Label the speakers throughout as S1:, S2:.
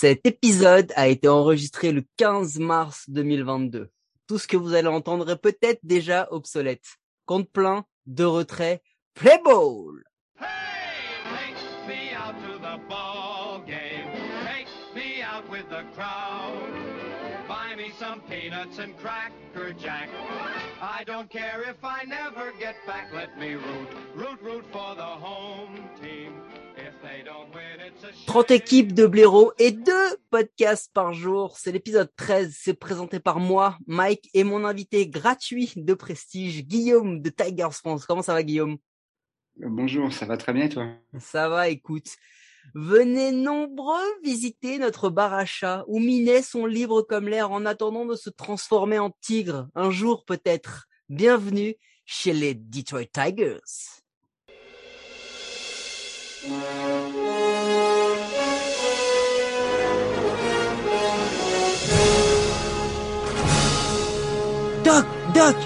S1: Cet épisode a été enregistré le 15 mars 2022. Tout ce que vous allez entendre est peut-être déjà obsolète. Compte plein, de retrait, play ball!
S2: Some peanuts and cracker jack. I don't care if I never get back. Let me root, root, root for the home team.
S1: 30 équipes de blaireaux et deux podcasts par jour. C'est l'épisode 13. C'est présenté par moi, Mike, et mon invité gratuit de prestige, Guillaume de Tigers France. Comment ça va, Guillaume?
S3: Bonjour, ça va très bien toi?
S1: Ça va, écoute. Venez nombreux visiter notre bar à chat où Minet sont libres comme l'air en attendant de se transformer en tigre, un jour peut-être. Bienvenue chez les Detroit Tigers. Doc, Doc,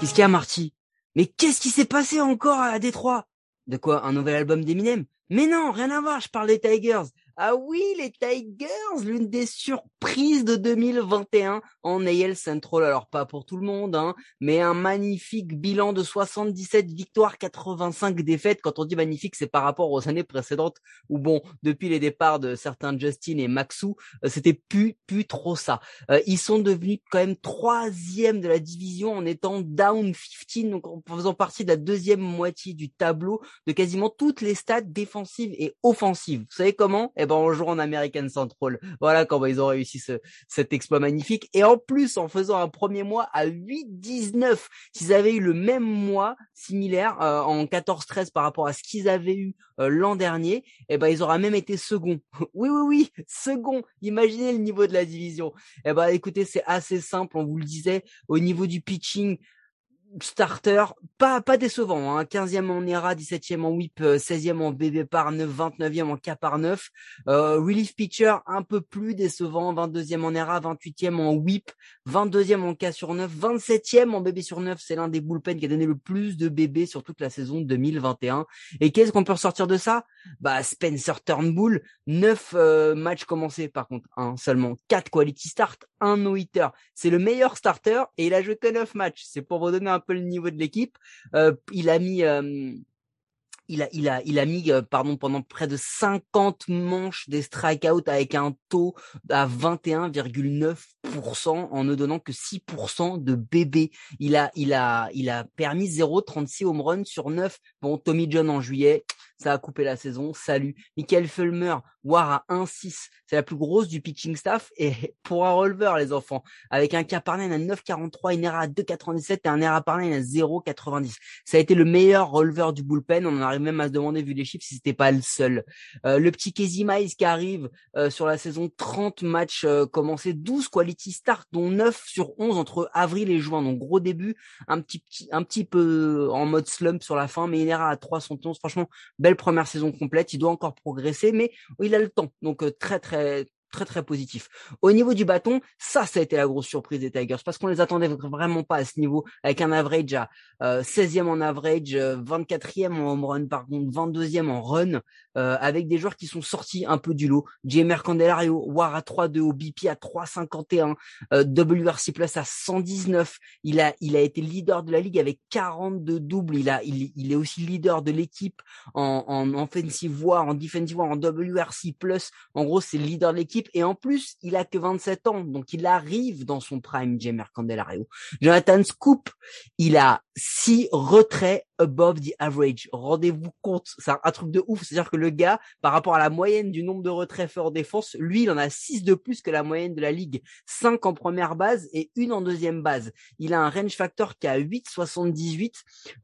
S1: qu'est-ce qu'il y a, Marty? Mais qu'est-ce qui s'est passé encore à Détroit? De quoi? Un nouvel album d'Eminem? Mais non, rien à voir, je parle des Tigers. Ah oui, les Tigers, l'une des surprises de 2021 en AL Central. Alors pas pour tout le monde, hein, mais un magnifique bilan de 77 victoires, 85 défaites. Quand on dit magnifique, c'est par rapport aux années précédentes où bon, depuis les départs de certains Justin et Maxou, euh, c'était plus plus trop ça. Euh, ils sont devenus quand même troisième de la division en étant down 15, donc en faisant partie de la deuxième moitié du tableau de quasiment toutes les stats défensives et offensives. Vous savez comment Eh ben, on joue en American Central. Voilà comment ils ont réussi ce, cet exploit magnifique. Et en plus, en faisant un premier mois à 8-19, s'ils avaient eu le même mois similaire euh, en 14-13 par rapport à ce qu'ils avaient eu euh, l'an dernier, eh ben, ils auraient même été second. oui, oui, oui, second. Imaginez le niveau de la division. Eh ben, écoutez, c'est assez simple. On vous le disait, au niveau du pitching, starter, pas pas décevant, hein. 15e en ERA, 17e en whip, euh, 16e en BB par 9, 29e en K par 9. Euh, relief pitcher un peu plus décevant, 22e en ERA, 28e en whip, 22e en K sur 9, 27e en BB sur 9, c'est l'un des bullpen qui a donné le plus de BB sur toute la saison 2021. Et qu'est-ce qu'on peut ressortir de ça? Bah Spencer Turnbull, 9 euh, matchs commencés par contre, hein, seulement 4 quality start, un no-hitter. C'est le meilleur starter et il a joué que 9 matchs. C'est pour vous donner un peu le niveau de l'équipe. Euh, il a mis, euh, il a, il a, il a mis, euh, pardon, pendant près de 50 manches des strikeouts avec un taux à 21,9% en ne donnant que 6% de bébé. Il a, il a, il a permis 0,36 home run sur 9. Bon, Tommy John en juillet, ça a coupé la saison. Salut. Michael Fulmer, War à 1,6. C'est la plus grosse du pitching staff. Et pour un releveur, les enfants, avec un K par nine à 9,43, une ERA à 2,97 et un ERA par nine à 0,90. Ça a été le meilleur releveur du bullpen. On en arrive même à se demander, vu les chiffres, si c'était pas le seul. Euh, le petit Casey Mize qui arrive euh, sur la saison 30 matchs euh, commencés, 12 quality start, dont 9 sur 11 entre avril et juin. Donc gros début, un petit, petit un petit peu en mode slump sur la fin, mais une ERA à 311. Franchement, belle première saison complète. Il doit encore progresser, mais il a le temps. Donc euh, très très très très positif. Au niveau du bâton, ça, ça a été la grosse surprise des Tigers parce qu'on les attendait vraiment pas à ce niveau avec un average à euh, 16e en average, euh, 24e en home run par contre, 22e en run euh, avec des joueurs qui sont sortis un peu du lot. Jamer Candelario, War à 3-2, OBP à 3,51, euh, WRC Plus à 119. Il a il a été leader de la ligue avec 42 doubles. Il a il, il est aussi leader de l'équipe en, en offensive war, en defensive war, en WRC Plus. En gros, c'est le leader de l'équipe et en plus, il a que 27 ans, donc il arrive dans son prime, Jamer Candelario. Jonathan Scoop, il a six retraits above the average. Rendez-vous compte, c'est un, truc de ouf. C'est-à-dire que le gars, par rapport à la moyenne du nombre de retraits faits en défense, lui, il en a six de plus que la moyenne de la ligue. Cinq en première base et une en deuxième base. Il a un range factor qui a 8,78.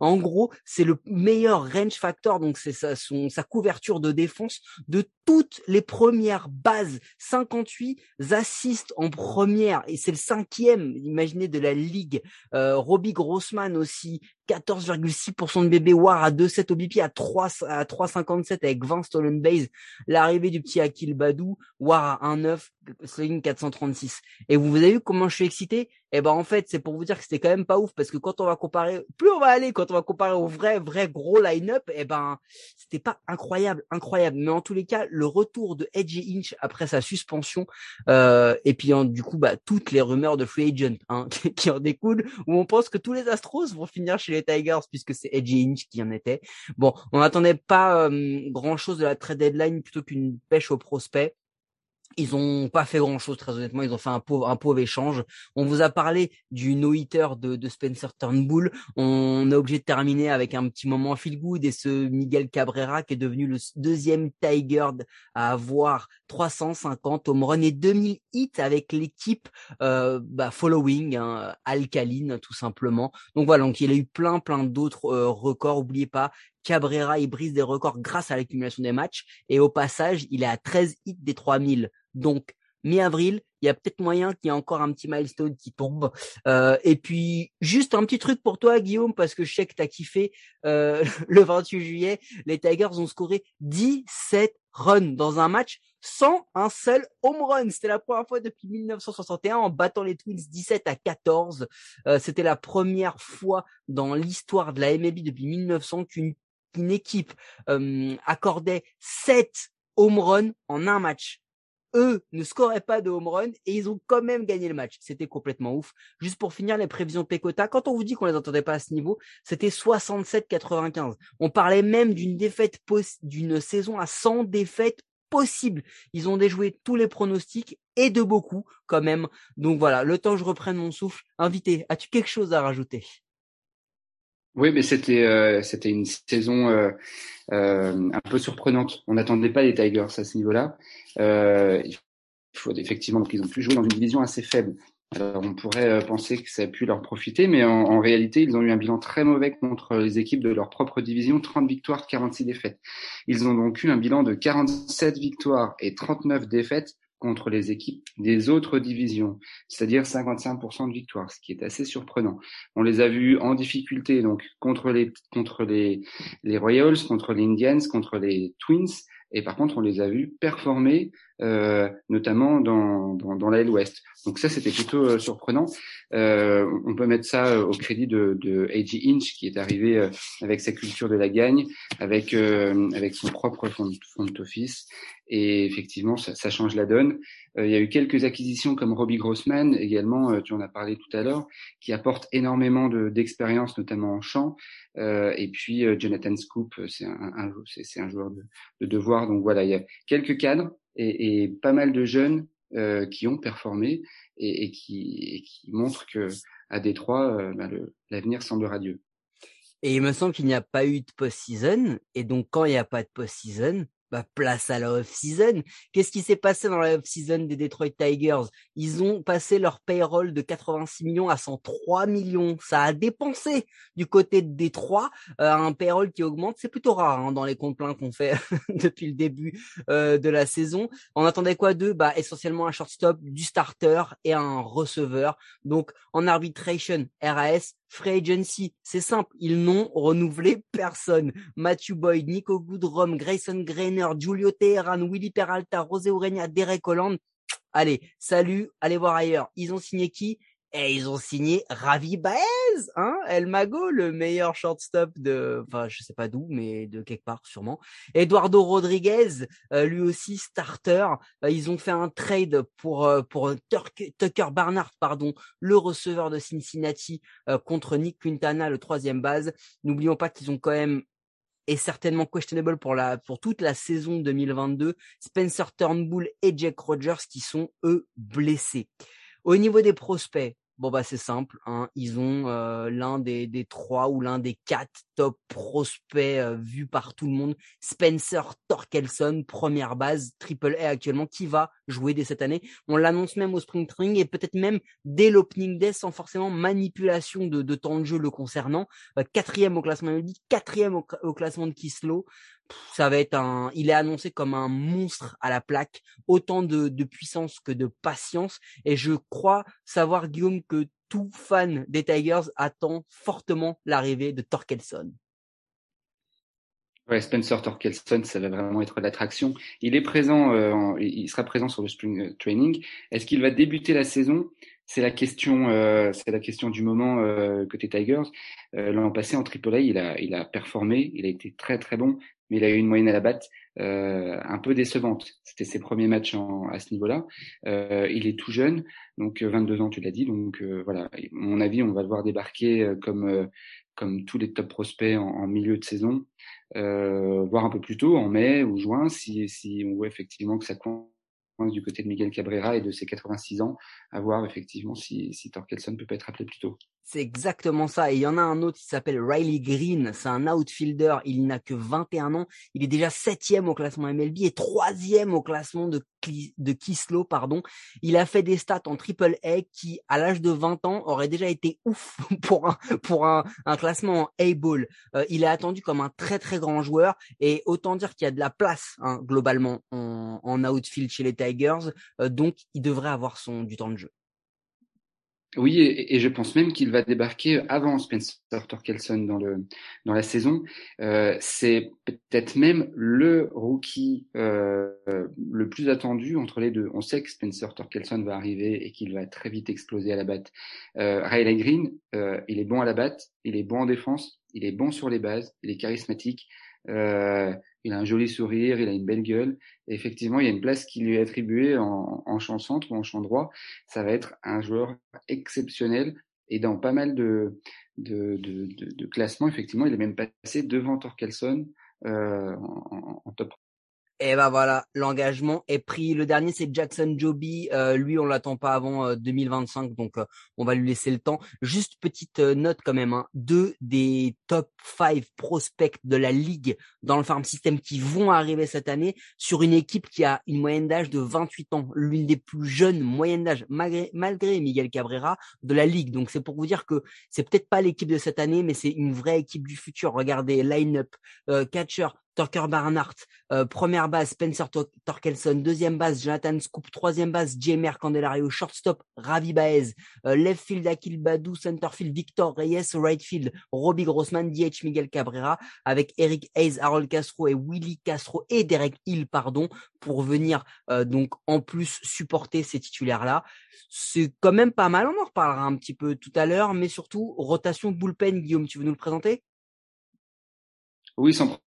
S1: En gros, c'est le meilleur range factor, donc c'est sa, son, sa couverture de défense de toutes les premières bases. 58 assists en première et c'est le cinquième, imaginez, de la ligue. Euh, Robbie Grossman aussi, 14,6% de bébé War à 2,7 OBP à 3 à 3,57 avec 20 stolen base. L'arrivée du petit Akil Badou, War à 1,9, Slugging 436. Et vous, vous avez vu comment je suis excité? Et eh ben en fait, c'est pour vous dire que c'était quand même pas ouf parce que quand on va comparer, plus on va aller, quand on va comparer au vrai, vrai gros line-up, et eh ben c'était pas incroyable, incroyable. Mais en tous les cas, le retour de Edge Inch après sa suspension, euh, et puis du coup, bah toutes les rumeurs de free agent hein, qui en découlent, où on pense que tous les Astros vont finir chez les Tigers puisque c'est Edge Inch qui en était. Bon, on n'attendait pas euh, grand chose de la trade deadline plutôt qu'une pêche au prospect. Ils ont pas fait grand chose, très honnêtement. Ils ont fait un pauvre, un échange. On vous a parlé du no-hitter de, de, Spencer Turnbull. On est obligé de terminer avec un petit moment feel good et ce Miguel Cabrera qui est devenu le deuxième Tiger à avoir 350 home run et 2000 hits avec l'équipe euh, bah, following, hein, alcaline tout simplement. Donc voilà, donc il a eu plein, plein d'autres euh, records. Oubliez pas, Cabrera, il brise des records grâce à l'accumulation des matchs. Et au passage, il est à 13 hits des 3000. Donc, mi-avril, il y a peut-être moyen qu'il y ait encore un petit milestone qui tombe. Euh, et puis, juste un petit truc pour toi, Guillaume, parce que je sais que tu as kiffé euh, le 28 juillet. Les Tigers ont scoré 17 runs dans un match sans un seul home run. C'était la première fois depuis 1961 en battant les Twins 17 à 14. Euh, C'était la première fois dans l'histoire de la MLB depuis 1900 qu'une une équipe euh, accordait 7 home runs en un match. Eux ne scoraient pas de home run et ils ont quand même gagné le match. C'était complètement ouf. Juste pour finir les prévisions de Pecota, quand on vous dit qu'on les entendait pas à ce niveau, c'était 67-95. On parlait même d'une défaite d'une saison à 100 défaites possibles. Ils ont déjoué tous les pronostics et de beaucoup quand même. Donc voilà, le temps que je reprenne mon souffle. Invité, as-tu quelque chose à rajouter?
S3: Oui, mais c'était euh, c'était une saison euh, euh, un peu surprenante. On n'attendait pas les Tigers à ce niveau-là. il faut effectivement qu'ils ont pu jouer dans une division assez faible. Alors on pourrait penser que ça a pu leur profiter, mais en, en, réalité, ils ont eu un bilan très mauvais contre les équipes de leur propre division, 30 victoires, 46 défaites. Ils ont donc eu un bilan de 47 victoires et 39 défaites contre les équipes des autres divisions, c'est-à-dire 55% de victoires, ce qui est assez surprenant. On les a vus en difficulté donc contre les contre les les Royals, contre les Indians, contre les Twins, et par contre on les a vus performer euh, notamment dans, dans, dans la Ouest. Donc ça, c'était plutôt euh, surprenant. Euh, on peut mettre ça euh, au crédit de, de A.G. Inch, qui est arrivé avec sa culture de la gagne, avec, avec son propre de office. Et effectivement, ça, ça change la donne. il y a eu quelques acquisitions comme Robbie Grossman, également, tu en as parlé tout à l'heure, qui apporte énormément d'expérience, notamment en chant. et puis Jonathan Scoop, c'est un, un, un joueur de, de devoir. Donc voilà, il y a quelques cadres et, pas mal de jeunes euh, qui ont performé et, et, qui, et, qui, montrent que à Détroit, euh, bah, l'avenir semble radieux.
S1: Et il me semble qu'il n'y a pas eu de post-season, et donc quand il n'y a pas de post-season, bah, place à la off-season. Qu'est-ce qui s'est passé dans la off-season des Detroit Tigers? Ils ont passé leur payroll de 86 millions à 103 millions. Ça a dépensé du côté de Détroit euh, un payroll qui augmente. C'est plutôt rare hein, dans les comptes pleins qu'on fait depuis le début euh, de la saison. On attendait quoi d'eux Bah essentiellement un shortstop, du starter et un receveur. Donc en arbitration, RAS, Free Agency, c'est simple, ils n'ont renouvelé personne. Matthew Boyd, Nico Goodrum, Grayson Greiner, Julio Teheran, Willy Peralta, José Urenia, Derek Holland. Allez, salut, allez voir ailleurs. Ils ont signé qui? Et ils ont signé Ravi Baez, hein, El Mago, le meilleur shortstop de, enfin, je sais pas d'où, mais de quelque part sûrement. Eduardo Rodriguez, euh, lui aussi starter. Euh, ils ont fait un trade pour euh, pour Tucker Barnard, pardon, le receveur de Cincinnati contre Nick Quintana, le troisième base. N'oublions pas qu'ils ont quand même et certainement questionable pour la pour toute la saison 2022. Spencer Turnbull et Jack Rogers qui sont eux blessés. Au niveau des prospects, bon bah c'est simple, hein, ils ont l'un des, des trois ou l'un des quatre top prospects euh, vus par tout le monde, Spencer Torkelson, première base, triple A actuellement, qui va jouer dès cette année. On l'annonce même au Spring Training et peut-être même dès l'opening day sans forcément manipulation de, temps de jeu le concernant. Euh, quatrième au classement de quatrième au, au classement de Kislo ça va être un, il est annoncé comme un monstre à la plaque, autant de, de puissance que de patience. Et je crois savoir, Guillaume, que tout fan des Tigers attend fortement l'arrivée de Torkelson.
S3: Ouais, Spencer Torkelson, ça va vraiment être l'attraction. Il est présent, euh, il sera présent sur le spring training. Est-ce qu'il va débuter la saison? C'est la question, euh, c'est la question du moment euh, côté Tigers. Euh, L'an passé en AAA, il a, il a performé, il a été très très bon, mais il a eu une moyenne à la batte euh, un peu décevante. C'était ses premiers matchs en, à ce niveau-là. Euh, il est tout jeune, donc 22 ans, tu l'as dit. Donc voilà, à mon avis, on va le voir débarquer comme comme tous les top prospects en, milieu de saison, voire un peu plus tôt, en mai ou juin, si, si on voit effectivement que ça compte du côté de Miguel Cabrera et de ses 86 ans, à voir effectivement si, si Torkelson peut pas être appelé plus tôt.
S1: C'est exactement ça. Et il y en a un autre qui s'appelle Riley Green. C'est un outfielder. Il n'a que 21 ans. Il est déjà septième au classement MLB et troisième au classement de, de Kislo, pardon. Il a fait des stats en triple A qui, à l'âge de 20 ans, aurait déjà été ouf pour un, pour un, un classement en A-ball. Euh, il est attendu comme un très, très grand joueur et autant dire qu'il y a de la place, hein, globalement, en, en outfield chez les Tigers. Euh, donc, il devrait avoir son, du temps de jeu.
S3: Oui, et, et, je pense même qu'il va débarquer avant Spencer Torkelson dans le dans la saison. Euh, c'est peut-être même le rookie euh, le plus attendu entre les deux. On sait que Spencer Torkelson va arriver et qu'il va très vite exploser à la batte. Euh, Riley Green, euh, il est bon à la batte, il est bon en défense, il est bon sur les bases, il est charismatique. Euh, il a un joli sourire, il a une belle gueule. Effectivement, il y a une place qui lui est attribuée en, en champ centre ou en champ droit. Ça va être un joueur exceptionnel. Et dans pas mal de, de, de, de, de classements, effectivement, il est même passé devant Torkelson euh, en, en, top
S1: et ben voilà, l'engagement est pris. Le dernier, c'est Jackson Joby. Euh, lui, on l'attend pas avant euh, 2025, donc euh, on va lui laisser le temps. Juste petite euh, note quand même, hein. deux des top 5 prospects de la ligue dans le farm system qui vont arriver cette année sur une équipe qui a une moyenne d'âge de 28 ans, l'une des plus jeunes moyennes d'âge, malgré, malgré Miguel Cabrera, de la ligue. Donc c'est pour vous dire que c'est peut-être pas l'équipe de cette année, mais c'est une vraie équipe du futur. Regardez, line-up, catcher, Tucker Barnhart, euh, première base Spencer Torkelson, deuxième base Jonathan Scoop, troisième base Jamer Candelario, shortstop Ravi Baez, euh, left field Akil Badou, center field Victor Reyes, right field Robbie Grossman, DH Miguel Cabrera, avec Eric Hayes, Harold Castro et Willy Castro et Derek Hill, pardon, pour venir euh, donc en plus supporter ces titulaires-là. C'est quand même pas mal, on en reparlera un petit peu tout à l'heure, mais surtout rotation bullpen, Guillaume, tu veux nous le présenter?
S3: Oui, sans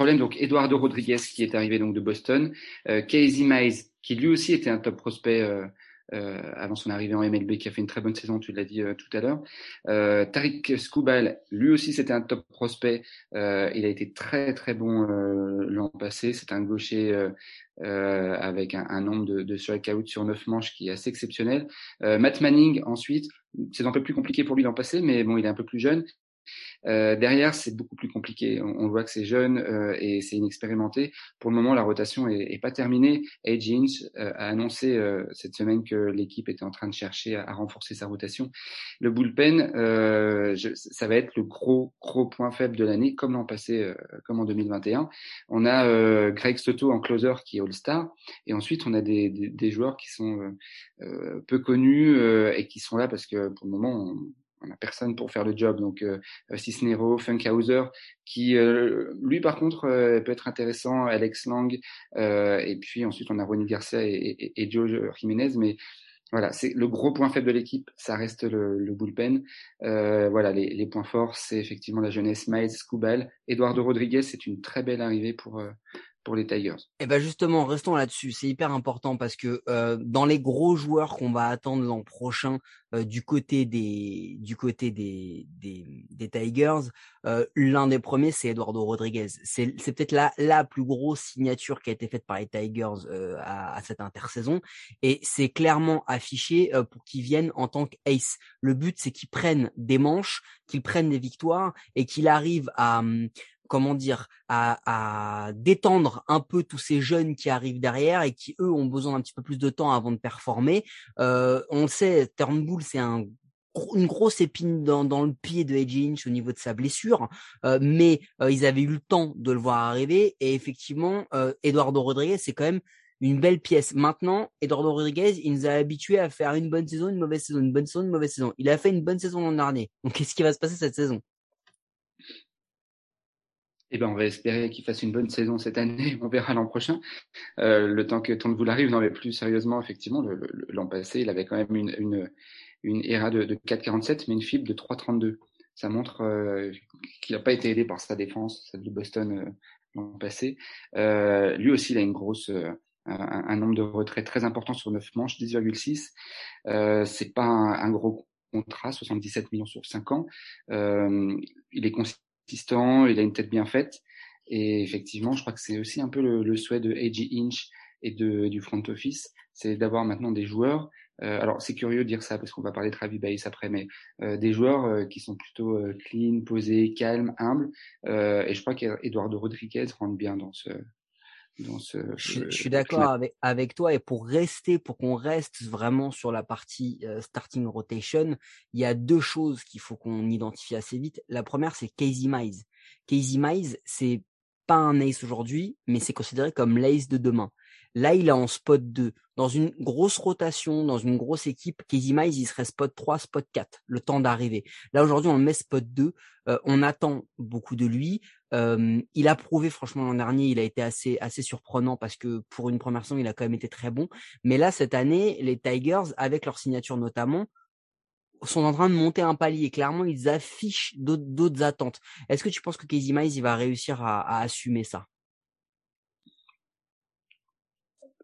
S3: problème. Donc Eduardo Rodriguez qui est arrivé donc de Boston, euh, Casey Mize qui lui aussi était un top prospect euh, euh, avant son arrivée en MLB, qui a fait une très bonne saison, tu l'as dit tout à l'heure. Tariq Skoubal, lui aussi c'était un top prospect. Il a été très très bon l'an passé. C'est un gaucher avec un, un, nombre de, de strikeouts sur neuf manches qui est assez exceptionnel. Matt Manning ensuite, c'est un peu plus compliqué pour lui l'an passé, mais bon, il est un peu plus jeune. Euh, derrière, c'est beaucoup plus compliqué. On, on voit que c'est jeune euh, et c'est inexpérimenté. Pour le moment, la rotation est, est pas terminée. Edge Inch euh, a annoncé euh, cette semaine que l'équipe était en train de chercher à, à renforcer sa rotation. Le bullpen, euh, je, ça va être le gros gros point faible de l'année, comme l'an passé, comme en 2021. On a Greg Soto en closer qui est All-Star, et ensuite on a des, des, des joueurs qui sont peu connus et qui sont là parce que pour le moment on n'a personne pour faire le job. Donc euh, Cisnero, Funkhauser, qui euh, lui par contre euh, peut être intéressant, Alex Lang, euh, et puis ensuite on a Ronnie Garcia et, et, et Joe Jiménez, mais voilà, c'est le gros point faible de l'équipe, ça reste le, le bullpen. Euh, voilà, les, les, points forts, c'est effectivement la jeunesse. Miles Scubal, Eduardo Rodriguez, c'est une très belle arrivée pour pour les Tigers.
S1: Et eh ben justement, restons là-dessus. C'est hyper important parce que euh, dans les gros joueurs qu'on va attendre l'an prochain euh, du côté des du côté des des, des Tigers, euh, l'un des premiers c'est Eduardo Rodriguez. C'est c'est peut-être la la plus grosse signature qui a été faite par les Tigers euh, à, à, cette intersaison et c'est clairement affiché euh, pour qu'ils viennent en tant qu'ace. Le but c'est qu'ils prennent des manches, qu'ils prennent des victoires et qu'ils arrivent à hum, comment dire, à, à, détendre un peu tous ces jeunes qui arrivent derrière et qui eux ont besoin d'un petit peu plus de temps avant de performer. Euh, on le sait, Turnbull c'est un une grosse épine dans, dans, le pied de Edge Inch au niveau de sa blessure, euh, mais euh, ils avaient eu le temps de le voir arriver et effectivement, euh, Eduardo Rodriguez c'est quand même une belle pièce. Maintenant, Eduardo Rodriguez, il nous a habitués à faire une bonne saison, une mauvaise saison, une bonne saison, une mauvaise saison. Il a fait une bonne saison l'an dernier. Donc, qu'est-ce qui va se passer cette saison?
S3: Eh ben, on va espérer qu'il fasse une bonne saison cette année. On verra l'an prochain. Euh, le temps que vous arrive, non, mais plus sérieusement, effectivement, l'an passé, il avait quand même une, une, une ERA de, de 4,47, mais une fibre de 3,32. Ça montre euh, qu'il n'a pas été aidé par sa défense, celle de Boston euh, l'an passé. Euh, lui aussi, il a une grosse, euh, un, un, nombre de retraits très important sur 9 manches, 10,6. Euh, c'est pas un, gros contrat, 77 millions sur 5 ans. il est il a une tête bien faite. Et effectivement, je crois que c'est aussi un peu le, souhait de A.G. Inch et du front office, c'est d'avoir maintenant des joueurs. Euh, alors c'est curieux de dire ça parce qu'on va parler de Travis Bass après, mais euh, des joueurs euh, qui sont plutôt clean, posés, calmes, humbles. Et je crois qu'Eduardo Rodriguez rentre bien dans ce. Dans ce
S1: je, je suis d'accord avec, avec toi et pour rester, pour qu'on reste vraiment sur la partie starting rotation, il y a deux choses qu'il faut qu'on identifie assez vite. La première, c'est Casey Mize. Casey Mize, c'est pas un ace aujourd'hui, mais c'est considéré comme l'ace de demain. Là, il est en spot 2. Dans une grosse rotation, dans une grosse équipe, Casey Mize, il serait spot 3, spot 4, le temps d'arriver. Là, aujourd'hui, on le met spot 2. Euh, on attend beaucoup de lui. Euh, il a prouvé, franchement, l'an dernier, il a été assez, assez surprenant parce que pour une première saison, il a quand même été très bon. Mais là, cette année, les Tigers, avec leur signature notamment, sont en train de monter un palier. Clairement, ils affichent d'autres attentes. Est-ce que tu penses que Casey Mize, il va réussir à, à assumer ça?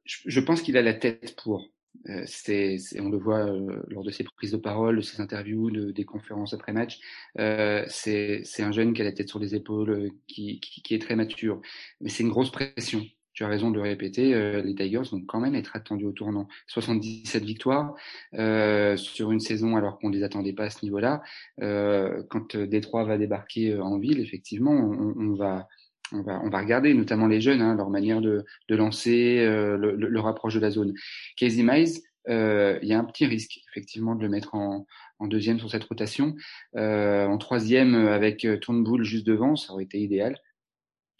S3: Je, pense qu'il a la tête pour. Euh, c'est, on le voit euh, lors de ses prises de parole, de ses interviews, de, des conférences après match. Euh, c'est, un jeune qui a la tête sur les épaules, euh, qui, qui, qui est très mature. Mais c'est une grosse pression. Tu as raison de le répéter. Euh, les Tigers vont quand même être attendus au tournant. 77 victoires sur une saison alors qu'on les attendait pas à ce niveau-là. quand Détroit va débarquer en ville, effectivement, on, on va on va, on va regarder, notamment les jeunes, hein, leur manière de, de lancer, euh, le, le, leur approche de la zone. Casey Mize, euh, il y a un petit risque, effectivement, de le mettre en, en deuxième sur cette rotation. Euh, en troisième, avec euh, Turnbull juste devant, ça aurait été idéal.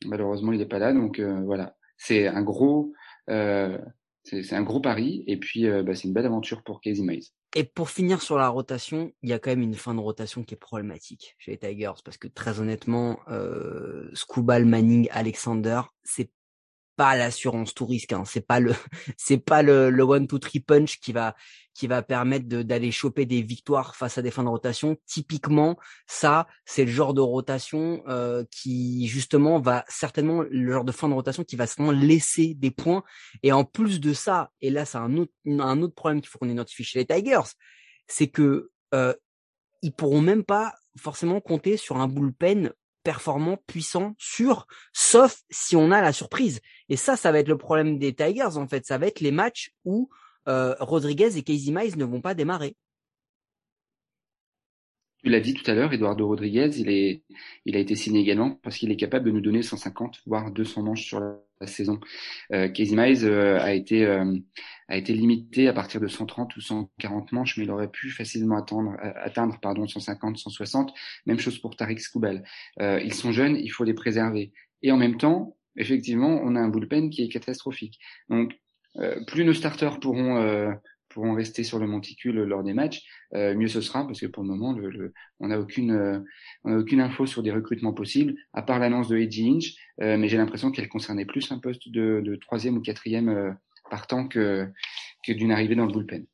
S3: Malheureusement, il n'est pas là, donc euh, voilà. C'est un gros, c'est un gros pari, et puis bah, c'est une belle aventure pour Casey Mize.
S1: Et pour finir sur la rotation, il y a quand même une fin de rotation qui est problématique chez les Tigers parce que très honnêtement, euh, Scoobal, Manning, Alexander, c'est pas l'assurance tout risque. Hein. C'est pas le, c'est pas le, le one two three punch qui va qui va permettre d'aller choper des victoires face à des fins de rotation. Typiquement, ça, c'est le genre de rotation euh, qui justement va certainement le genre de fin de rotation qui va certainement laisser des points. Et en plus de ça, et là, c'est un autre un autre problème qu'il faut qu'on identifie chez les Tigers, c'est que euh, ils pourront même pas forcément compter sur un bullpen performant, puissant, sûr, sauf si on a la surprise. Et ça, ça va être le problème des Tigers, en fait. Ça va être les matchs où euh, Rodriguez et Casey Mize ne vont pas démarrer.
S3: Tu l'as dit tout à l'heure, Eduardo Rodriguez, il, est, il a été signé également parce qu'il est capable de nous donner 150, voire 200 manches sur la, saison. Euh, Casey Mize euh, a été euh, a été limité à partir de 130 ou 140 manches, mais il aurait pu facilement attendre, atteindre pardon 150, 160. Même chose pour Tariq Skoubal. Euh, ils sont jeunes, il faut les préserver. Et en même temps, effectivement, on a un bullpen qui est catastrophique. Donc, plus nos starters pourront euh, pourront rester sur le monticule lors des matchs, euh, mieux ce sera parce que pour le moment, le, le, on n'a aucune, euh, on a aucune info sur des recrutements possibles, à part l'annonce de Edgy Inch, euh, mais j'ai l'impression qu'elle concernait plus un poste de, de troisième ou quatrième partant que, que d'une arrivée dans le bullpen.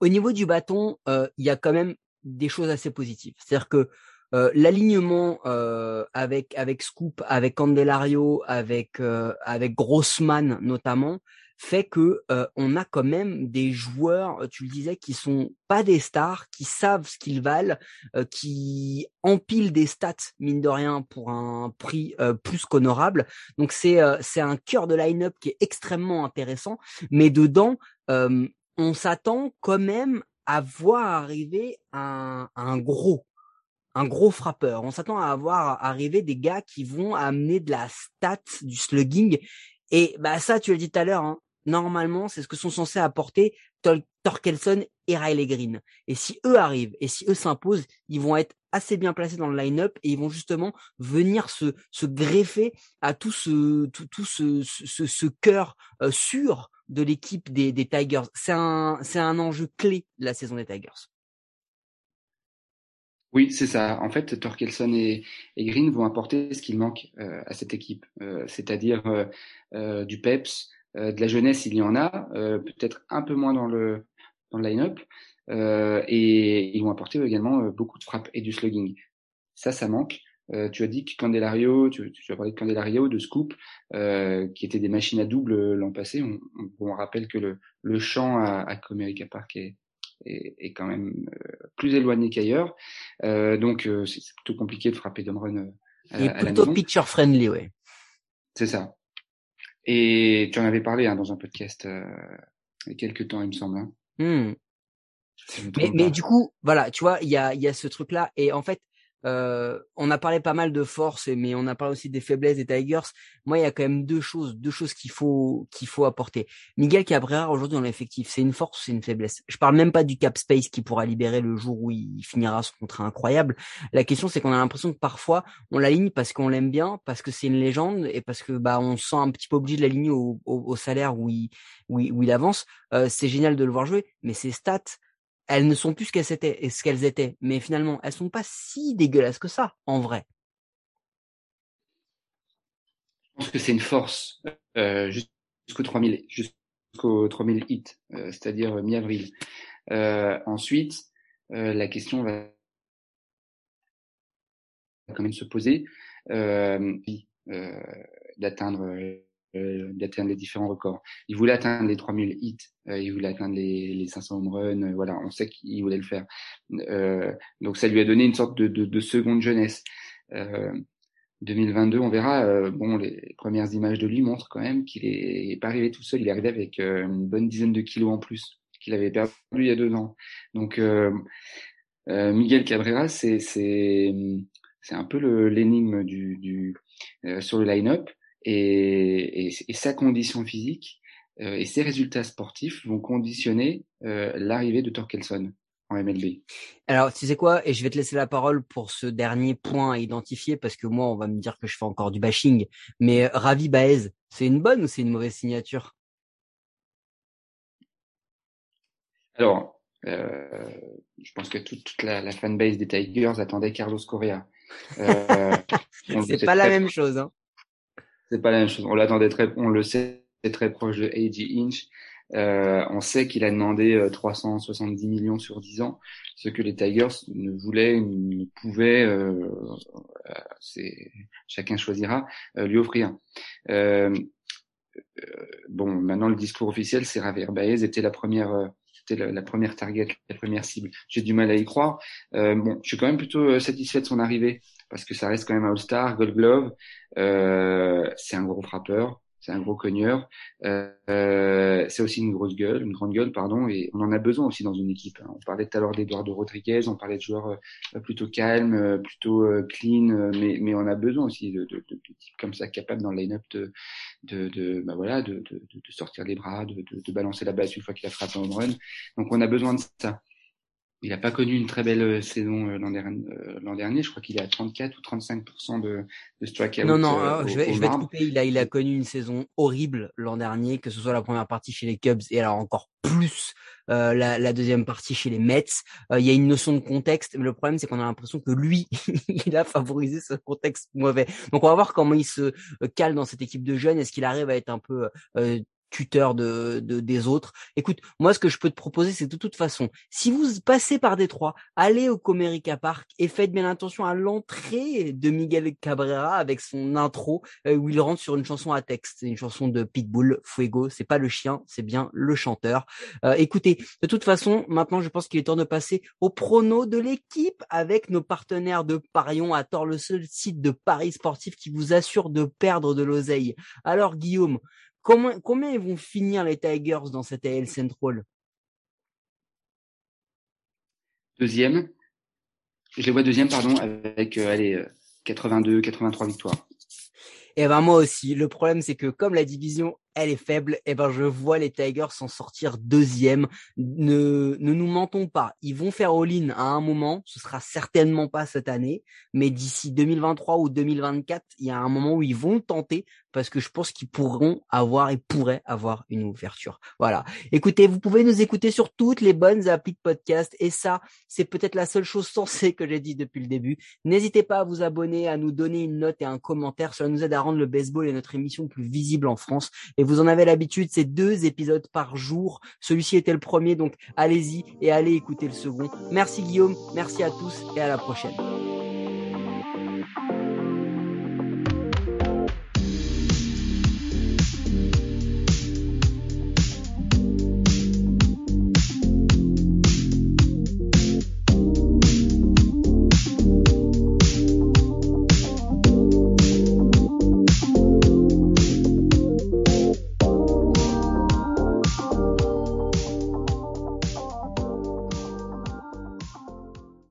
S1: Au niveau du bâton, il y a quand même des choses assez positives. C'est-à-dire que euh, l'alignement euh, avec avec Scoop, avec Candelario, avec euh, avec Grossman notamment fait que on a quand même des joueurs, tu le disais, qui sont pas des stars, qui savent ce qu'ils valent, qui empilent des stats mine de rien pour un prix plus qu'honorable. Donc c'est c'est un cœur de line-up qui est extrêmement intéressant, mais dedans on s'attend quand même à voir arriver un, un gros un gros frappeur. On s'attend à avoir arrivé des gars qui vont amener de la stat, du slugging. Et bah ça, tu l'as dit tout à l'heure, hein, normalement, c'est ce que sont censés apporter Torkelson et Riley Green. Et si eux arrivent, et si eux s'imposent, ils vont être assez bien placés dans le line-up et ils vont justement venir se, greffer à tout ce, tout, ce, ce, ce cœur euh, sûr de l'équipe des, Tigers. C'est un, un enjeu clé de la saison des Tigers.
S3: Oui, c'est ça. En fait, Torkelson et, Green vont apporter ce qu'il manque euh, à cette équipe, euh, c'est-à-dire du peps, de la jeunesse, il y en a, peut-être un peu moins dans le dans le line-up, et ils vont apporter également beaucoup de frappes et du slugging. Ça, ça manque. tu as dit que Candelario, tu, tu, as parlé de Candelario, de Scoop, qui étaient des machines à double l'an passé. On, on, on, rappelle que le, le champ à, à Comerica Park est, est, quand même euh, plus éloigné qu'ailleurs. Euh, donc euh, c'est plutôt compliqué de frapper de run
S1: à, Il est plutôt picture friendly, ouais.
S3: C'est ça. Et tu en avais parlé hein, dans un podcast il y a quelques temps, il me semble. Hein.
S1: Hmm. Mais, mais, du coup, voilà, tu vois, il y a, y a ce truc-là. Et en fait, euh, on a parlé pas mal de force, mais on a parlé aussi des faiblesses des Tigers. Moi, il y a quand même deux choses, deux choses qu'il faut qu'il faut apporter. Miguel Cabrera aujourd'hui dans l'effectif, c'est une force c'est une faiblesse? Je parle même pas du cap space qui pourra libérer le jour où il finira son contrat incroyable. La question, c'est qu'on a l'impression que parfois on l'aligne parce qu'on l'aime bien, parce que c'est une légende et parce que bah on se sent un petit peu obligé de l'aligner au, au, salaire où il où il, il avance. Euh, c'est génial de le voir jouer, mais ses stats elles ne sont plus ce qu'elles étaient et ce qu'elles étaient, mais finalement, elles sont pas si dégueulasses que ça, en vrai.
S3: Je pense que c'est une force euh, jusqu'au 3000, jusqu'au 3000 hits, euh, c'est-à-dire mi-avril. Euh, ensuite, euh, la question va quand même se poser euh, d'atteindre euh, d'atteindre les différents records. Il voulait atteindre les 3000 hits, euh, il voulait atteindre les, les 500 home runs, euh, voilà, on sait qu'il voulait le faire. Euh, donc ça lui a donné une sorte de, de, de seconde jeunesse. 2022, on verra. bon, les premières images de lui montrent quand même qu'il est, pas arrivé tout seul. Il est arrivé avec une bonne dizaine de kilos en plus qu'il avait perdu il y a deux ans. Donc, Miguel Cabrera, c'est un peu l'énigme du, du sur le line-up et, et, et sa condition physique euh, et ses résultats sportifs vont conditionner euh, l'arrivée de Torkelson en MLB.
S1: Alors, tu sais quoi Et je vais te laisser la parole pour ce dernier point à identifier parce que moi, on va me dire que je fais encore du bashing. Mais euh, Ravi Baez, c'est une bonne ou c'est une mauvaise signature?
S3: Alors, euh, je pense que toute, toute la, la fanbase des Tigers attendait Carlos Correa.
S1: Euh, c'est pas la même chose. Hein
S3: c'est pas la même chose. On l'attendait très, on le sait, très proche de AJ Inch. Euh, on sait qu'il a demandé 370 euh, millions sur 10 ans, ce que les Tigers ne voulaient, ne pouvaient, euh, euh c'est chacun choisira, euh, lui offrir. bon, maintenant le discours officiel, c'est Javier Baez était la première, c'était la, la, première target, la première cible. J'ai du mal à y croire. bon, je suis quand même plutôt satisfait de son arrivée parce que ça reste quand même un All-Star, Gold Glove. Euh, c'est un gros frappeur, c'est un gros cogneur. Euh, c'est aussi une grosse gueule, une grande gueule, pardon, et on en a besoin aussi dans une équipe. Hein. On parlait tout à l'heure d'Eduardo Rodriguez, on parlait de joueurs euh, plutôt calmes, euh, plutôt euh, clean, mais, mais on a besoin aussi de, de, de, de types comme ça capables dans le line-up de, de, de, bah voilà, de, sortir les bras, de, balancer la balle une fois qu'il a frappé home run. Donc on a besoin de ça. Il n'a pas connu une très belle euh, saison euh, l'an dernier, euh, l'an dernier. Je crois qu'il est à 34 ou 35 de, de strikeout.
S1: Non, non, je vais, je vais te couper. Il a, il a connu une saison horrible l'an dernier, que ce soit la première partie chez les Cubs et alors encore plus euh, la, la, deuxième partie chez les Mets. Il y a une notion de contexte, mais le problème c'est qu'on a l'impression que lui, il a favorisé ce contexte mauvais. Donc on va voir comment il se cale dans cette équipe de jeunes. Est-ce qu'il arrive à être un peu tuteur de, de, des autres. Écoute, moi ce que je peux te proposer, c'est de toute façon, si vous passez par Détroit, allez au Comerica Park et faites bien attention à l'entrée de Miguel Cabrera avec son intro euh, où il rentre sur une chanson à texte, c'est une chanson de Pitbull, Fuego. C'est pas le chien, c'est bien le chanteur. Euh, écoutez, de toute façon, maintenant je pense qu'il est temps de passer au prono de l'équipe avec nos partenaires de Parion à tort le seul site de paris sportif qui vous assure de perdre de l'oseille. Alors Guillaume, Comment, combien ils vont finir les Tigers dans cette AL Central?
S3: Deuxième. Je les vois deuxième, pardon, avec euh, allez, 82, euh, 83 victoires.
S1: Et eh ben moi aussi. Le problème, c'est que comme la division elle est faible, et eh ben je vois les Tigers s'en sortir deuxième. Ne, ne nous mentons pas, ils vont faire all-in à un moment, ce sera certainement pas cette année, mais d'ici 2023 ou 2024, il y a un moment où ils vont tenter parce que je pense qu'ils pourront avoir et pourraient avoir une ouverture. Voilà. Écoutez, vous pouvez nous écouter sur toutes les bonnes applis de podcast et ça, c'est peut-être la seule chose sensée que j'ai dit depuis le début. N'hésitez pas à vous abonner, à nous donner une note et un commentaire. Cela nous aide à rendre le baseball et notre émission plus visible en France. Vous en avez l'habitude, c'est deux épisodes par jour. Celui-ci était le premier, donc allez-y et allez écouter le second. Merci Guillaume, merci à tous et à la prochaine.